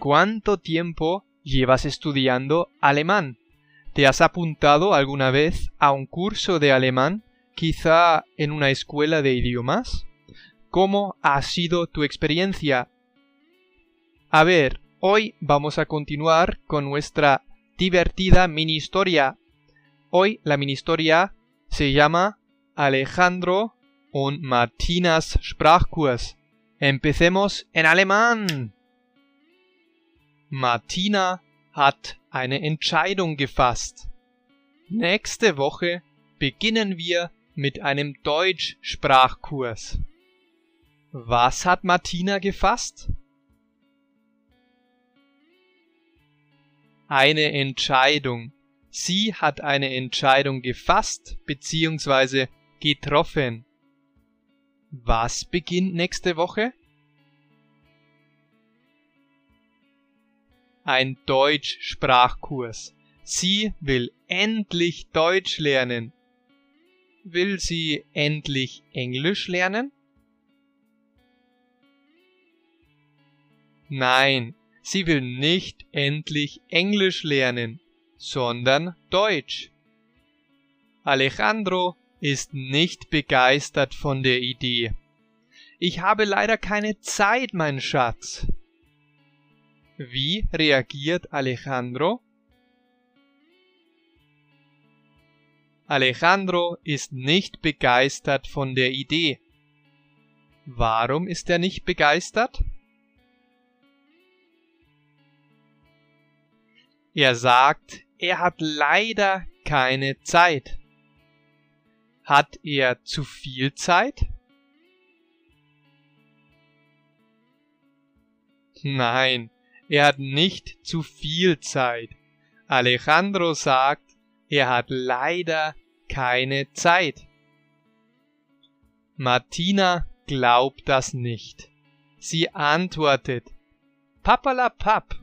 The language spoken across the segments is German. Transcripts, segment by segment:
¿Cuánto tiempo llevas estudiando alemán? ¿Te has apuntado alguna vez a un curso de alemán, quizá en una escuela de idiomas? ¿Cómo ha sido tu experiencia? A ver, hoy vamos a continuar con nuestra divertida mini historia. Hoy la mini historia se llama Alejandro und Martinas Sprachkurs. Empecemos en alemán. Martina hat eine Entscheidung gefasst. Nächste Woche beginnen wir mit einem Deutschsprachkurs. Was hat Martina gefasst? Eine Entscheidung. Sie hat eine Entscheidung gefasst bzw. getroffen. Was beginnt nächste Woche? Ein Deutschsprachkurs. Sie will endlich Deutsch lernen. Will sie endlich Englisch lernen? Nein, sie will nicht endlich Englisch lernen, sondern Deutsch. Alejandro ist nicht begeistert von der Idee. Ich habe leider keine Zeit, mein Schatz. Wie reagiert Alejandro? Alejandro ist nicht begeistert von der Idee. Warum ist er nicht begeistert? Er sagt, er hat leider keine Zeit. Hat er zu viel Zeit? Nein, er hat nicht zu viel Zeit. Alejandro sagt, er hat leider keine Zeit. Martina glaubt das nicht. Sie antwortet, Papalapap,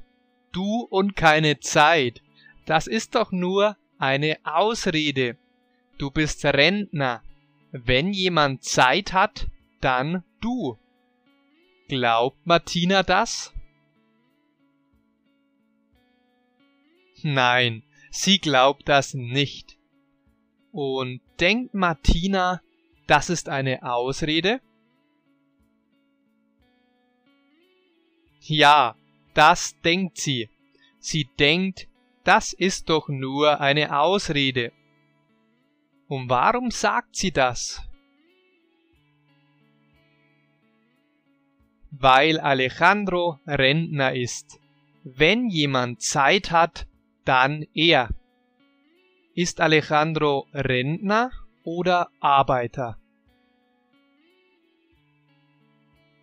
du und keine Zeit, das ist doch nur eine Ausrede. Du bist Rentner. Wenn jemand Zeit hat, dann du. Glaubt Martina das? Nein, sie glaubt das nicht. Und denkt Martina, das ist eine Ausrede? Ja, das denkt sie. Sie denkt, das ist doch nur eine Ausrede. Und warum sagt sie das? Weil Alejandro Rentner ist. Wenn jemand Zeit hat, dann er. Ist Alejandro Rentner oder Arbeiter?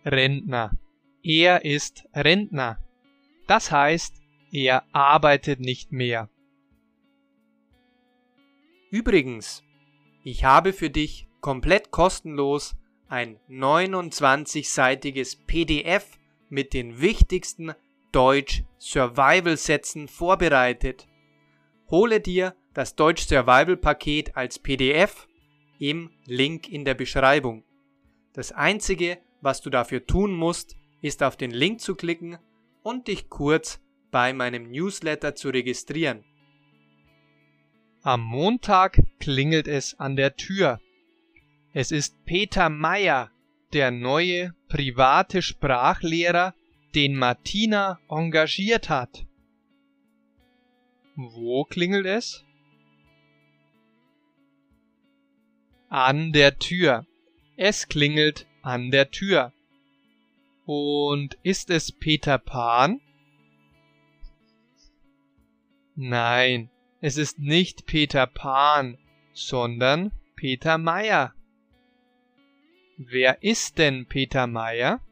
Rentner. Er ist Rentner. Das heißt, er arbeitet nicht mehr. Übrigens, ich habe für dich komplett kostenlos ein 29-seitiges PDF mit den wichtigsten Deutsch Survival Sätzen vorbereitet. Hole dir das Deutsch Survival Paket als PDF im Link in der Beschreibung. Das einzige, was du dafür tun musst, ist auf den Link zu klicken und dich kurz bei meinem Newsletter zu registrieren. Am Montag klingelt es an der Tür. Es ist Peter Meyer, der neue private Sprachlehrer den Martina engagiert hat. Wo klingelt es? An der Tür. Es klingelt an der Tür. Und ist es Peter Pan? Nein, es ist nicht Peter Pan, sondern Peter Meyer. Wer ist denn Peter Meyer?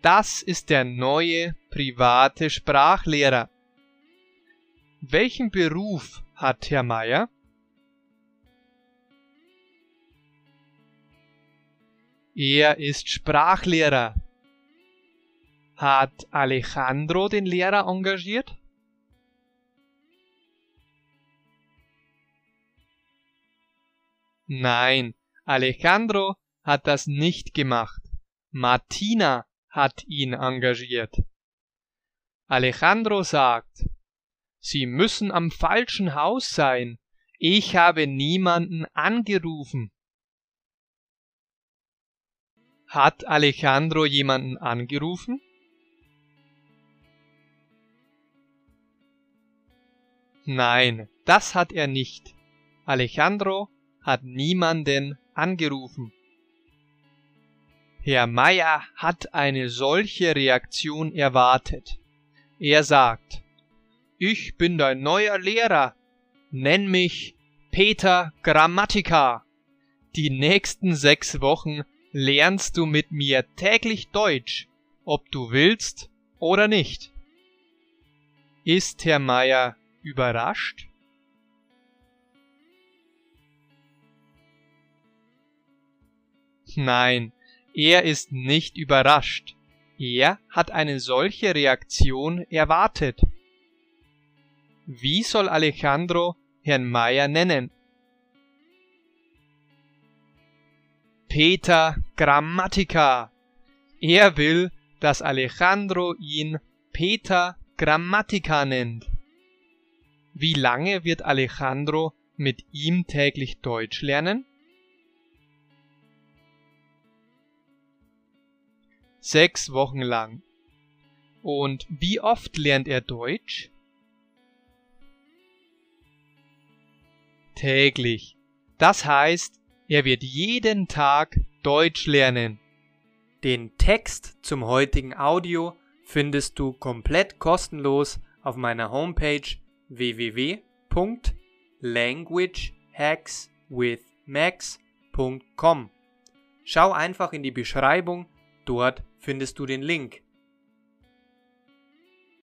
Das ist der neue private Sprachlehrer. Welchen Beruf hat Herr Meier? Er ist Sprachlehrer. Hat Alejandro den Lehrer engagiert? Nein, Alejandro hat das nicht gemacht. Martina hat ihn engagiert. Alejandro sagt, Sie müssen am falschen Haus sein. Ich habe niemanden angerufen. Hat Alejandro jemanden angerufen? Nein, das hat er nicht. Alejandro hat niemanden angerufen. Herr Meier hat eine solche Reaktion erwartet. Er sagt, ich bin dein neuer Lehrer, nenn mich Peter Grammatica. Die nächsten sechs Wochen lernst du mit mir täglich Deutsch, ob du willst oder nicht. Ist Herr Meier überrascht? Nein, er ist nicht überrascht. Er hat eine solche Reaktion erwartet. Wie soll Alejandro Herrn Meier nennen? Peter Grammatica. Er will, dass Alejandro ihn Peter Grammatica nennt. Wie lange wird Alejandro mit ihm täglich Deutsch lernen? Sechs Wochen lang. Und wie oft lernt er Deutsch? Täglich. Das heißt, er wird jeden Tag Deutsch lernen. Den Text zum heutigen Audio findest du komplett kostenlos auf meiner Homepage www.languagehackswithmax.com. Schau einfach in die Beschreibung, dort findest du den Link.